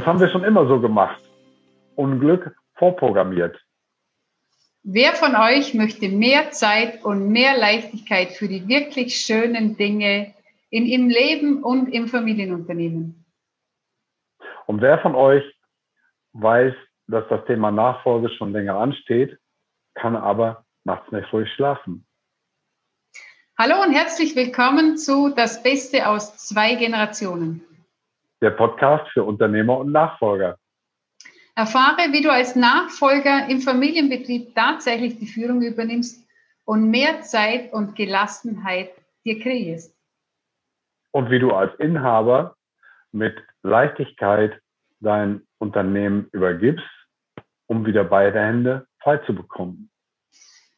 Das haben wir schon immer so gemacht. Unglück vorprogrammiert. Wer von euch möchte mehr Zeit und mehr Leichtigkeit für die wirklich schönen Dinge in ihrem Leben und im Familienunternehmen? Und wer von euch weiß, dass das Thema Nachfolge schon länger ansteht, kann aber nachts nicht ruhig schlafen. Hallo und herzlich willkommen zu Das Beste aus zwei Generationen. Der Podcast für Unternehmer und Nachfolger. Erfahre, wie du als Nachfolger im Familienbetrieb tatsächlich die Führung übernimmst und mehr Zeit und Gelassenheit dir kreierst. Und wie du als Inhaber mit Leichtigkeit dein Unternehmen übergibst, um wieder beide Hände frei zu bekommen.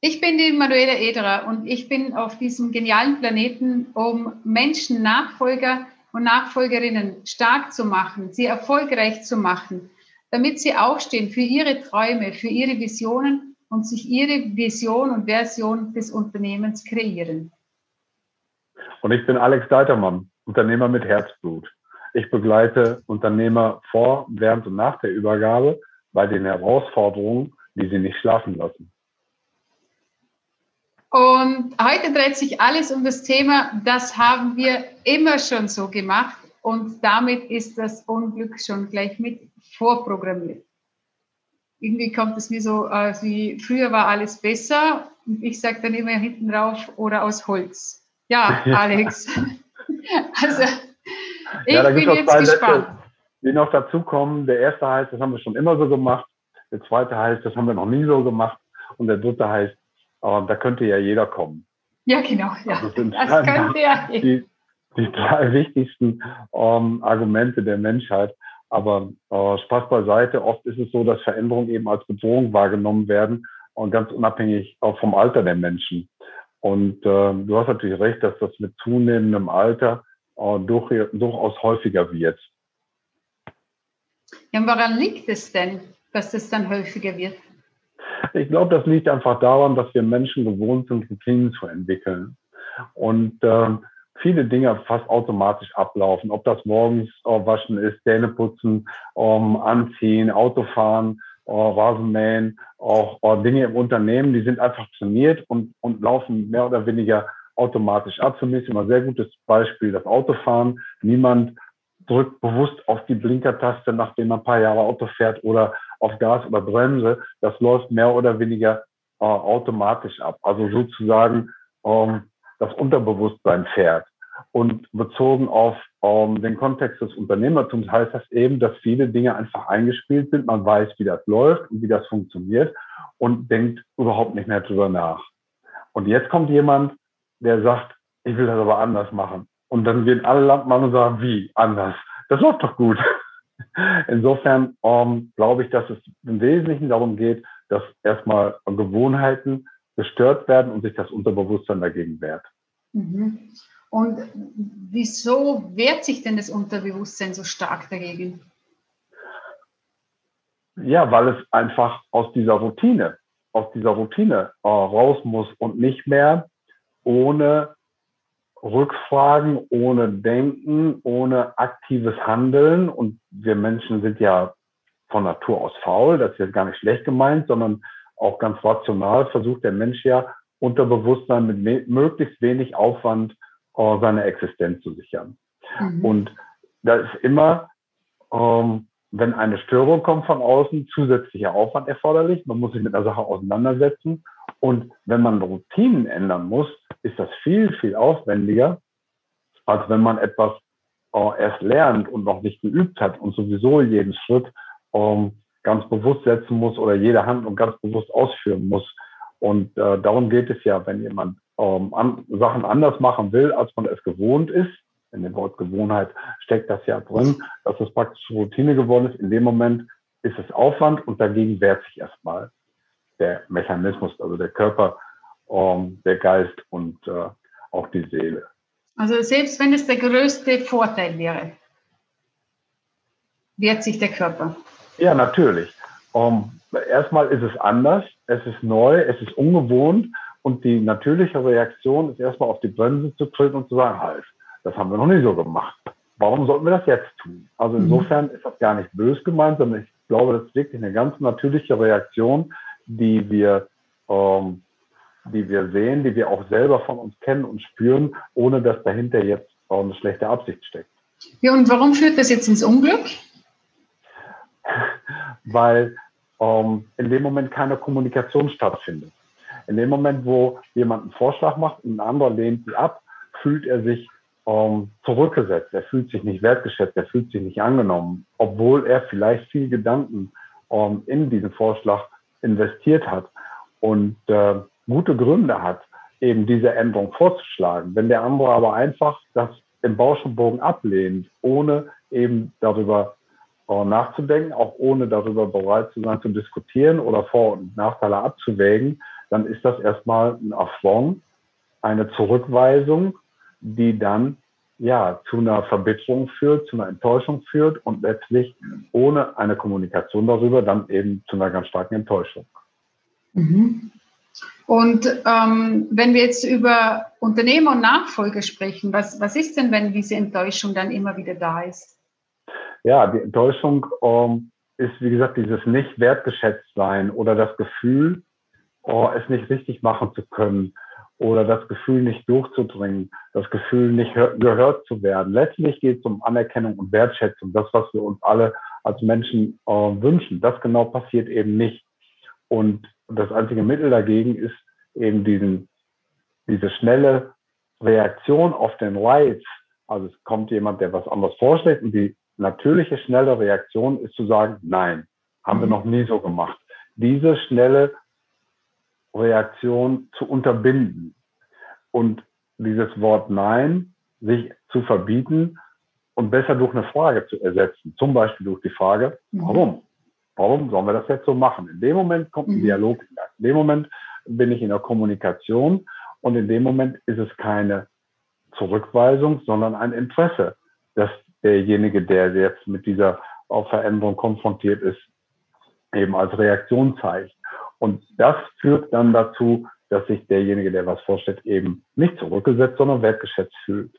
Ich bin die Manuela Ederer und ich bin auf diesem genialen Planeten, um Menschen, Nachfolger und Nachfolgerinnen stark zu machen, sie erfolgreich zu machen, damit sie aufstehen für ihre Träume, für ihre Visionen und sich ihre Vision und Version des Unternehmens kreieren. Und ich bin Alex Deitermann, Unternehmer mit Herzblut. Ich begleite Unternehmer vor, während und nach der Übergabe bei den Herausforderungen, die sie nicht schlafen lassen. Und heute dreht sich alles um das Thema, das haben wir immer schon so gemacht und damit ist das Unglück schon gleich mit vorprogrammiert. Irgendwie kommt es mir so, äh, wie früher war alles besser und ich sage dann immer hinten drauf oder aus Holz. Ja, Alex. also ich ja, bin jetzt gespannt. Sätze, die noch dazukommen. Der erste heißt, das haben wir schon immer so gemacht. Der zweite heißt, das haben wir noch nie so gemacht. Und der dritte heißt, äh, da könnte ja jeder kommen. Ja, genau. Ja. Also das, das könnte ja die, die drei wichtigsten ähm, Argumente der Menschheit. Aber äh, Spaß beiseite, oft ist es so, dass Veränderungen eben als Bedrohung wahrgenommen werden und ganz unabhängig auch vom Alter der Menschen. Und äh, du hast natürlich recht, dass das mit zunehmendem Alter äh, durch, durchaus häufiger wird. Ja, woran liegt es denn, dass das dann häufiger wird? Ich glaube, das liegt einfach daran, dass wir Menschen gewohnt sind, Routinen zu entwickeln. Und äh, viele Dinge fast automatisch ablaufen. Ob das morgens äh, waschen ist, Zähne putzen, ähm, anziehen, Autofahren, äh, Rasenmähen, auch äh, Dinge im Unternehmen, die sind einfach trainiert und, und laufen mehr oder weniger automatisch ab. Für mich ist immer ein sehr gutes Beispiel das Autofahren. Niemand drückt bewusst auf die Blinkertaste, nachdem man ein paar Jahre Auto fährt oder auf Gas oder Bremse. Das läuft mehr oder weniger äh, automatisch ab. Also sozusagen ähm, das Unterbewusstsein fährt. Und bezogen auf ähm, den Kontext des Unternehmertums heißt das eben, dass viele Dinge einfach eingespielt sind. Man weiß, wie das läuft und wie das funktioniert und denkt überhaupt nicht mehr drüber nach. Und jetzt kommt jemand, der sagt, ich will das aber anders machen. Und dann gehen alle Landmann und sagen, wie anders? Das läuft doch gut. Insofern ähm, glaube ich, dass es im Wesentlichen darum geht, dass erstmal Gewohnheiten gestört werden und sich das Unterbewusstsein dagegen wehrt. Mhm. Und wieso wehrt sich denn das Unterbewusstsein so stark dagegen? Ja, weil es einfach aus dieser Routine, aus dieser Routine äh, raus muss und nicht mehr ohne Rückfragen, ohne Denken, ohne aktives Handeln. Und wir Menschen sind ja von Natur aus faul, das ist jetzt gar nicht schlecht gemeint, sondern auch ganz rational versucht der Mensch ja Unterbewusstsein mit möglichst wenig Aufwand äh, seine Existenz zu sichern. Mhm. Und da ist immer, ähm, wenn eine Störung kommt von außen, zusätzlicher Aufwand erforderlich. Man muss sich mit einer Sache auseinandersetzen. Und wenn man Routinen ändern muss, ist das viel, viel aufwendiger, als wenn man etwas äh, erst lernt und noch nicht geübt hat und sowieso jeden Schritt ähm, ganz bewusst setzen muss oder jede Handlung ganz bewusst ausführen muss. Und äh, darum geht es ja, wenn jemand ähm, an, Sachen anders machen will, als man es gewohnt ist. In dem Wort Gewohnheit steckt das ja drin, dass es praktisch Routine geworden ist. In dem Moment ist es Aufwand und dagegen wehrt sich erstmal der Mechanismus, also der Körper, ähm, der Geist und äh, auch die Seele. Also selbst wenn es der größte Vorteil wäre, wehrt sich der Körper. Ja, natürlich. Ähm, erstmal ist es anders, es ist neu, es ist ungewohnt und die natürliche Reaktion ist erstmal auf die Bremse zu treten und zu sagen, halt, das haben wir noch nie so gemacht. warum sollten wir das jetzt tun? Also mhm. insofern ist das gar nicht bös gemeint, sondern ich glaube, das ist wirklich eine ganz natürliche Reaktion, die wir, ähm, die wir sehen, die wir auch selber von uns kennen und spüren, ohne dass dahinter jetzt auch eine schlechte Absicht steckt. Ja, und warum führt das jetzt ins Unglück? Weil ähm, in dem Moment keine Kommunikation stattfindet. In dem Moment, wo jemand einen Vorschlag macht und ein anderer lehnt sie ab, fühlt er sich ähm, zurückgesetzt. Er fühlt sich nicht wertgeschätzt, er fühlt sich nicht angenommen, obwohl er vielleicht viel Gedanken ähm, in diesen Vorschlag investiert hat und äh, gute Gründe hat, eben diese Änderung vorzuschlagen. Wenn der andere aber einfach das im Bauschenbogen ablehnt, ohne eben darüber äh, nachzudenken, auch ohne darüber bereit zu sein zu diskutieren oder Vor- und Nachteile abzuwägen, dann ist das erstmal ein Affront, eine Zurückweisung, die dann ja zu einer Verbitterung führt, zu einer Enttäuschung führt und letztlich ohne eine Kommunikation darüber dann eben zu einer ganz starken Enttäuschung. Mhm. Und ähm, wenn wir jetzt über Unternehmer und Nachfolger sprechen, was, was ist denn, wenn diese Enttäuschung dann immer wieder da ist? Ja, die Enttäuschung ähm, ist, wie gesagt, dieses nicht wertgeschätzt sein oder das Gefühl, oh, es nicht richtig machen zu können oder das Gefühl nicht durchzudringen, das Gefühl nicht gehört zu werden. Letztlich geht es um Anerkennung und Wertschätzung, das, was wir uns alle als Menschen äh, wünschen. Das genau passiert eben nicht. Und das einzige Mittel dagegen ist eben diesen, diese schnelle Reaktion auf den Reiz. Also es kommt jemand, der was anderes vorschlägt und die natürliche schnelle Reaktion ist zu sagen, nein, haben wir mhm. noch nie so gemacht. Diese schnelle Reaktion zu unterbinden und dieses Wort Nein sich zu verbieten und besser durch eine Frage zu ersetzen. Zum Beispiel durch die Frage, mhm. warum? Warum sollen wir das jetzt so machen? In dem Moment kommt ein mhm. Dialog. In dem Moment bin ich in der Kommunikation und in dem Moment ist es keine Zurückweisung, sondern ein Interesse, dass derjenige, der jetzt mit dieser Veränderung konfrontiert ist, eben als Reaktion zeigt. Und das führt dann dazu, dass sich derjenige, der was vorstellt, eben nicht zurückgesetzt, sondern wertgeschätzt fühlt.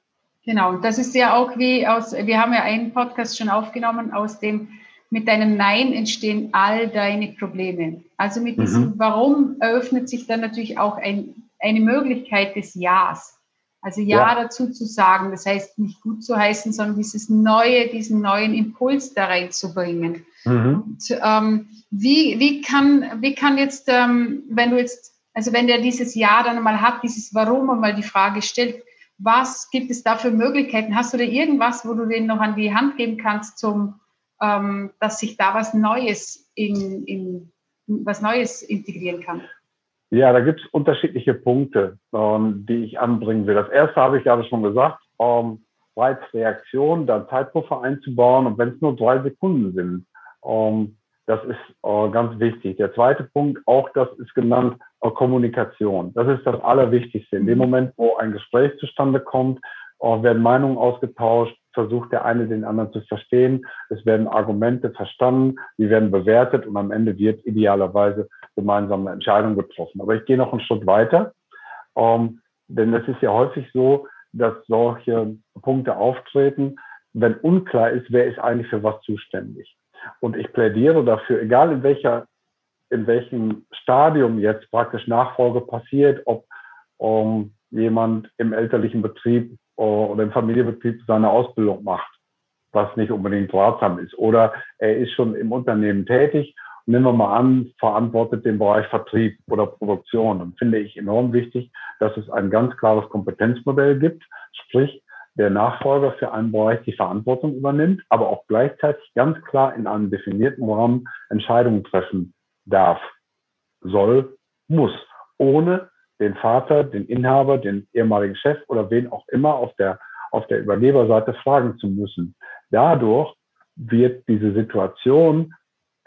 Genau, das ist ja auch wie aus, wir haben ja einen Podcast schon aufgenommen aus dem mit deinem Nein entstehen all deine Probleme. Also mit diesem mhm. Warum eröffnet sich dann natürlich auch ein, eine Möglichkeit des Ja's. Also ja, ja, dazu zu sagen, das heißt nicht gut zu heißen, sondern dieses neue, diesen neuen Impuls da reinzubringen. Mhm. Und, ähm, wie, wie, kann, wie kann jetzt, ähm, wenn du jetzt, also wenn der dieses Ja dann mal hat, dieses Warum mal die Frage stellt, was gibt es da für Möglichkeiten? Hast du da irgendwas, wo du den noch an die Hand geben kannst zum ähm, dass sich da was Neues in, in was Neues integrieren kann? Ja, da gibt es unterschiedliche Punkte, ähm, die ich anbringen will. Das erste habe ich gerade schon gesagt, ähm, Reizreaktion, dann Zeitpuffer einzubauen und wenn es nur drei Sekunden sind, ähm, das ist äh, ganz wichtig. Der zweite Punkt, auch das ist genannt, äh, Kommunikation. Das ist das Allerwichtigste. In dem mhm. Moment, wo ein Gespräch zustande kommt, äh, werden Meinungen ausgetauscht, versucht der eine den anderen zu verstehen. Es werden Argumente verstanden, die werden bewertet und am Ende wird idealerweise gemeinsam eine Entscheidung getroffen. Aber ich gehe noch einen Schritt weiter, ähm, denn es ist ja häufig so, dass solche Punkte auftreten, wenn unklar ist, wer ist eigentlich für was zuständig. Und ich plädiere dafür, egal in welcher, in welchem Stadium jetzt praktisch Nachfolge passiert, ob um, jemand im elterlichen Betrieb oder im Familienbetrieb seine Ausbildung macht, was nicht unbedingt ratsam ist. Oder er ist schon im Unternehmen tätig. Nehmen wir mal an, verantwortet den Bereich Vertrieb oder Produktion. Dann finde ich enorm wichtig, dass es ein ganz klares Kompetenzmodell gibt, sprich der Nachfolger für einen Bereich die Verantwortung übernimmt, aber auch gleichzeitig ganz klar in einem definierten Rahmen Entscheidungen treffen darf, soll, muss, ohne den Vater, den Inhaber, den ehemaligen Chef oder wen auch immer auf der, auf der Übergeberseite fragen zu müssen. Dadurch wird diese Situation,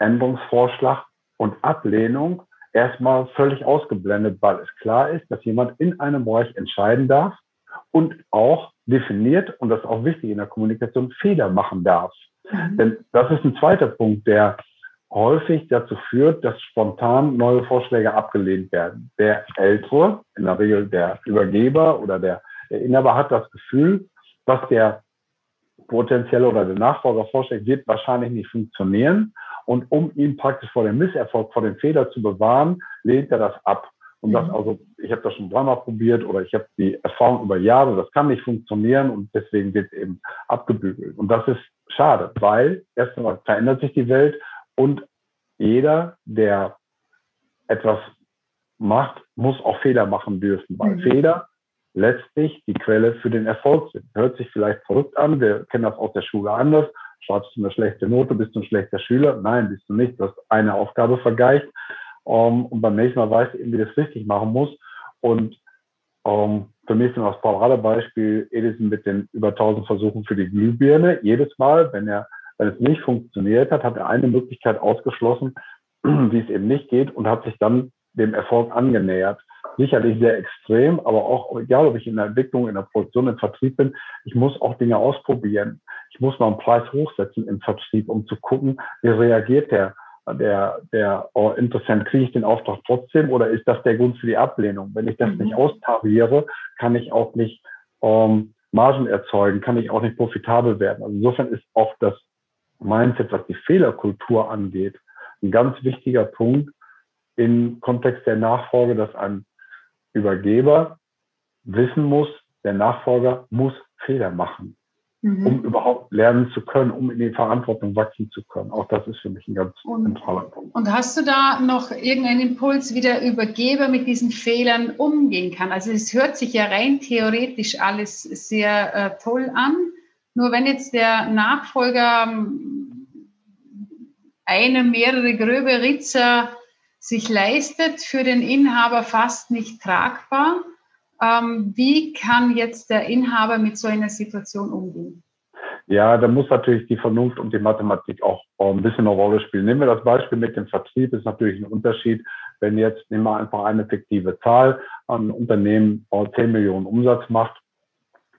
Änderungsvorschlag und Ablehnung erstmal völlig ausgeblendet, weil es klar ist, dass jemand in einem Bereich entscheiden darf und auch definiert, und das ist auch wichtig in der Kommunikation, Fehler machen darf. Mhm. Denn das ist ein zweiter Punkt, der häufig dazu führt, dass spontan neue Vorschläge abgelehnt werden. Der Ältere, in der Regel der Übergeber oder der, der Inhaber hat das Gefühl, was der potenzielle oder der Nachfolger vorschlägt, wird wahrscheinlich nicht funktionieren. Und um ihn praktisch vor dem Misserfolg, vor dem Fehler zu bewahren, lehnt er das ab. Und das mhm. also, ich habe das schon dreimal probiert oder ich habe die Erfahrung über Jahre, das kann nicht funktionieren und deswegen wird eben abgebügelt. Und das ist schade, weil erstmal verändert sich die Welt und jeder, der etwas macht, muss auch Fehler machen dürfen, weil mhm. Fehler letztlich die Quelle für den Erfolg sind. Hört sich vielleicht verrückt an, wir kennen das aus der Schule anders. Schreibst du eine schlechte Note, bist du ein schlechter Schüler? Nein, bist du nicht. Du hast eine Aufgabe vergleicht um, und beim nächsten Mal weißt du eben, wie du das richtig machen musst. Und um, für mich ist das Paradebeispiel Edison mit den über 1000 Versuchen für die Glühbirne. Jedes Mal, wenn er, wenn es nicht funktioniert hat, hat er eine Möglichkeit ausgeschlossen, wie es eben nicht geht und hat sich dann dem Erfolg angenähert. Sicherlich sehr extrem, aber auch, egal ob ich in der Entwicklung, in der Produktion, im Vertrieb bin, ich muss auch Dinge ausprobieren. Ich muss mal einen Preis hochsetzen im Vertrieb, um zu gucken, wie reagiert der der, der oh, Interessent, kriege ich den Auftrag trotzdem oder ist das der Grund für die Ablehnung? Wenn ich das mhm. nicht austariere, kann ich auch nicht ähm, Margen erzeugen, kann ich auch nicht profitabel werden. Also insofern ist auch das Mindset, was die Fehlerkultur angeht, ein ganz wichtiger Punkt im Kontext der Nachfolge, dass ein Übergeber wissen muss, der Nachfolger muss Fehler machen mhm. um überhaupt lernen zu können, um in die Verantwortung wachsen zu können. Auch das ist für mich ein ganz und, zentraler Punkt. Und hast du da noch irgendeinen Impuls, wie der Übergeber mit diesen Fehlern umgehen kann? Also es hört sich ja rein theoretisch alles sehr äh, toll an. Nur wenn jetzt der Nachfolger ähm, eine, mehrere gröbe Ritzer sich leistet, für den Inhaber fast nicht tragbar, ähm, wie kann jetzt der Inhaber mit so einer Situation umgehen? Ja, da muss natürlich die Vernunft und die Mathematik auch ein bisschen eine Rolle spielen. Nehmen wir das Beispiel mit dem Vertrieb, ist natürlich ein Unterschied. Wenn jetzt, nehmen wir einfach eine fiktive Zahl, ein Unternehmen 10 Millionen Umsatz macht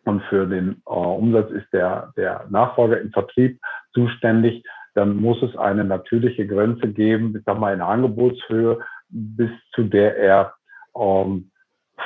und für den äh, Umsatz ist der, der Nachfolger im Vertrieb zuständig, dann muss es eine natürliche Grenze geben, ich sag mal eine Angebotshöhe, bis zu der er ähm,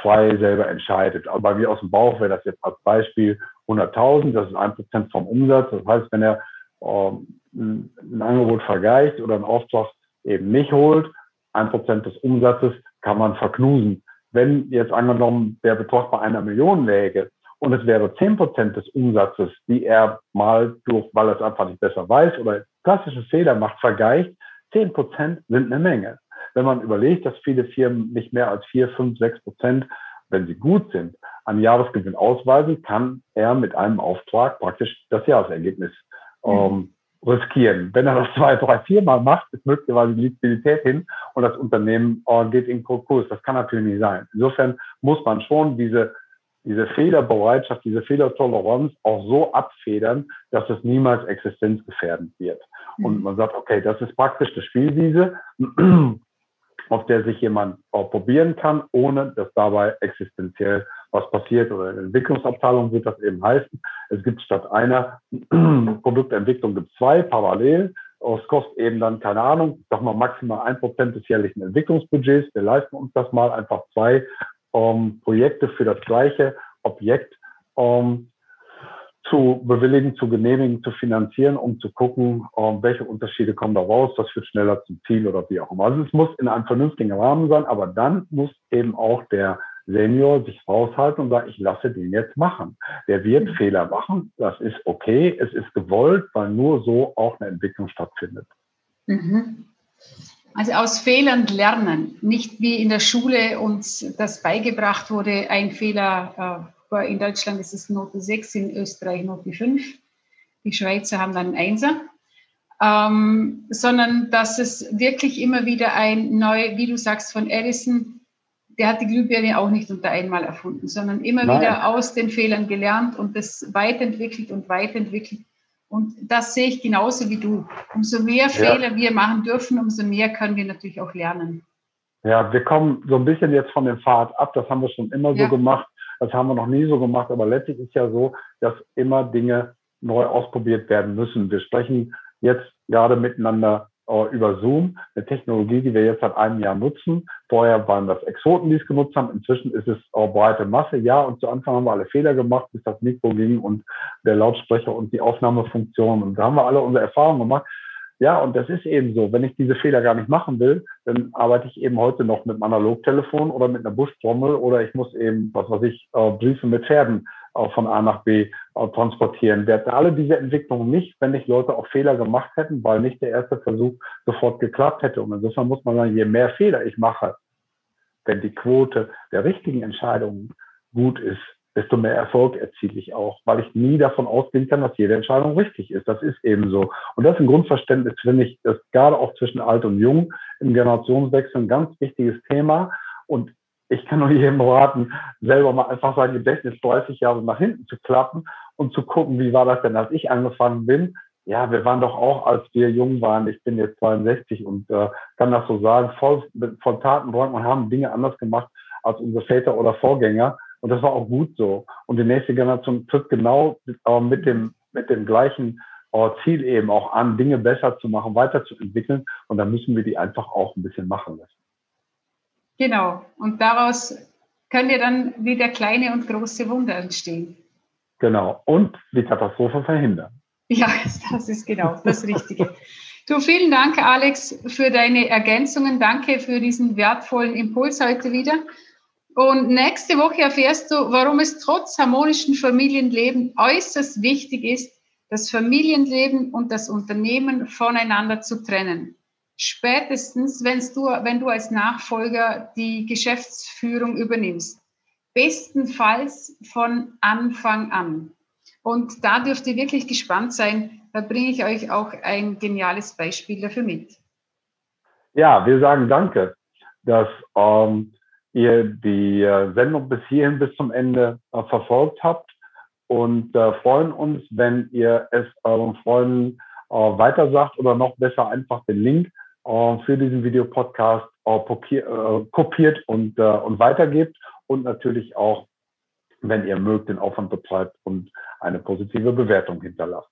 frei selber entscheidet. Aber bei mir aus dem Bauch wäre das jetzt als Beispiel 100.000, das ist ein Prozent vom Umsatz. Das heißt, wenn er ähm, ein Angebot vergleicht oder einen Auftrag eben nicht holt, ein Prozent des Umsatzes kann man verknusen. Wenn jetzt angenommen der Betrag bei einer Million läge und es wäre zehn Prozent des Umsatzes, die er mal durch, weil er es einfach nicht besser weiß oder klassische Fehler macht, vergleicht, zehn Prozent sind eine Menge wenn man überlegt, dass viele Firmen nicht mehr als vier, fünf, sechs Prozent, wenn sie gut sind, an Jahresgewinn ausweisen, kann er mit einem Auftrag praktisch das Jahresergebnis mhm. ähm, riskieren. Wenn er das zwei, drei, vier Mal macht, ist möglicherweise die Liquidität hin und das Unternehmen äh, geht in Konkurs. Das kann natürlich nicht sein. Insofern muss man schon diese, diese Fehlerbereitschaft, diese Fehlertoleranz auch so abfedern, dass es niemals existenzgefährdend wird. Und mhm. man sagt, okay, das ist praktisch das Spielwiese auf der sich jemand auch probieren kann, ohne dass dabei existenziell was passiert. Oder in der Entwicklungsabteilung wird das eben heißen, es gibt statt einer Produktentwicklung gibt zwei parallel. Es kostet eben dann, keine Ahnung, sag mal maximal ein Prozent des jährlichen Entwicklungsbudgets. Wir leisten uns das mal einfach zwei ähm, Projekte für das gleiche Objekt ähm, zu bewilligen, zu genehmigen, zu finanzieren, um zu gucken, ähm, welche Unterschiede kommen da raus, was führt schneller zum Ziel oder wie auch immer. Also es muss in einem vernünftigen Rahmen sein, aber dann muss eben auch der Senior sich raushalten und sagen, ich lasse den jetzt machen. Der wird mhm. Fehler machen, das ist okay, es ist gewollt, weil nur so auch eine Entwicklung stattfindet. Mhm. Also aus Fehlern lernen, nicht wie in der Schule uns das beigebracht wurde, ein Fehler äh, in Deutschland ist es Note 6, in Österreich Note 5. Die Schweizer haben dann Einser. Ähm, sondern dass es wirklich immer wieder ein neu, wie du sagst, von Edison, der hat die Glühbirne auch nicht unter einmal erfunden, sondern immer Nein. wieder aus den Fehlern gelernt und das weiterentwickelt und weiterentwickelt. Und das sehe ich genauso wie du. Umso mehr ja. Fehler wir machen dürfen, umso mehr können wir natürlich auch lernen. Ja, wir kommen so ein bisschen jetzt von dem Pfad ab. Das haben wir schon immer ja. so gemacht. Das haben wir noch nie so gemacht, aber letztlich ist ja so, dass immer Dinge neu ausprobiert werden müssen. Wir sprechen jetzt gerade miteinander über Zoom, eine Technologie, die wir jetzt seit einem Jahr nutzen. Vorher waren das Exoten, die es genutzt haben. Inzwischen ist es äh, breite Masse. Ja, und zu Anfang haben wir alle Fehler gemacht, bis das Mikro ging und der Lautsprecher und die Aufnahmefunktion. Und da haben wir alle unsere Erfahrungen gemacht. Ja, und das ist eben so. Wenn ich diese Fehler gar nicht machen will, dann arbeite ich eben heute noch mit einem Analogtelefon oder mit einer Buschtrommel oder ich muss eben, was weiß ich, äh, Briefe mit Pferden äh, von A nach B äh, transportieren. Wir hätten alle diese Entwicklungen nicht, wenn nicht Leute auch Fehler gemacht hätten, weil nicht der erste Versuch sofort geklappt hätte. Und insofern muss man sagen, je mehr Fehler ich mache, wenn die Quote der richtigen Entscheidungen gut ist, desto mehr Erfolg erziele ich auch, weil ich nie davon ausgehen kann, dass jede Entscheidung richtig ist. Das ist eben so. Und das ist ein Grundverständnis, finde ich, das gerade auch zwischen alt und jung im Generationswechsel ein ganz wichtiges Thema. Und ich kann nur jedem raten, selber mal einfach sein Gedächtnis 30 Jahre nach hinten zu klappen und zu gucken, wie war das denn, als ich angefangen bin. Ja, wir waren doch auch, als wir jung waren, ich bin jetzt 62 und äh, kann das so sagen, voll von Tatendrang und haben Dinge anders gemacht als unsere Väter oder Vorgänger. Und das war auch gut so. Und die nächste Generation tritt genau äh, mit dem, mit dem gleichen äh, Ziel eben auch an, Dinge besser zu machen, weiterzuentwickeln. Und da müssen wir die einfach auch ein bisschen machen lassen. Genau. Und daraus können ja dann wieder kleine und große Wunder entstehen. Genau. Und die Katastrophe verhindern. Ja, das ist genau das Richtige. Du, vielen Dank, Alex, für deine Ergänzungen. Danke für diesen wertvollen Impuls heute wieder. Und nächste Woche erfährst du, warum es trotz harmonischen Familienleben äußerst wichtig ist, das Familienleben und das Unternehmen voneinander zu trennen. Spätestens, wenn's du, wenn du als Nachfolger die Geschäftsführung übernimmst. Bestenfalls von Anfang an. Und da dürft ihr wirklich gespannt sein. Da bringe ich euch auch ein geniales Beispiel dafür mit. Ja, wir sagen Danke, dass ähm, ihr die äh, Sendung bis hierhin bis zum Ende äh, verfolgt habt und äh, freuen uns, wenn ihr es euren Freunden äh, weitersagt oder noch besser einfach den Link äh, für diesen Videopodcast äh, kopiert und, und weitergebt und natürlich auch, wenn ihr mögt, den Aufwand betreibt und eine positive Bewertung hinterlasst.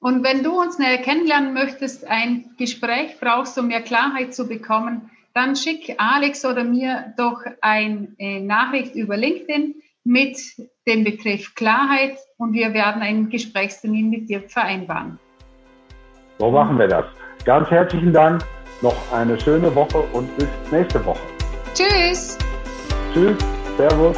Und wenn du uns näher kennenlernen möchtest, ein Gespräch brauchst, um mehr Klarheit zu bekommen, dann schick Alex oder mir doch eine äh, Nachricht über LinkedIn mit dem Begriff Klarheit und wir werden einen Gesprächstermin mit dir vereinbaren. So machen wir das. Ganz herzlichen Dank, noch eine schöne Woche und bis nächste Woche. Tschüss. Tschüss, Servus.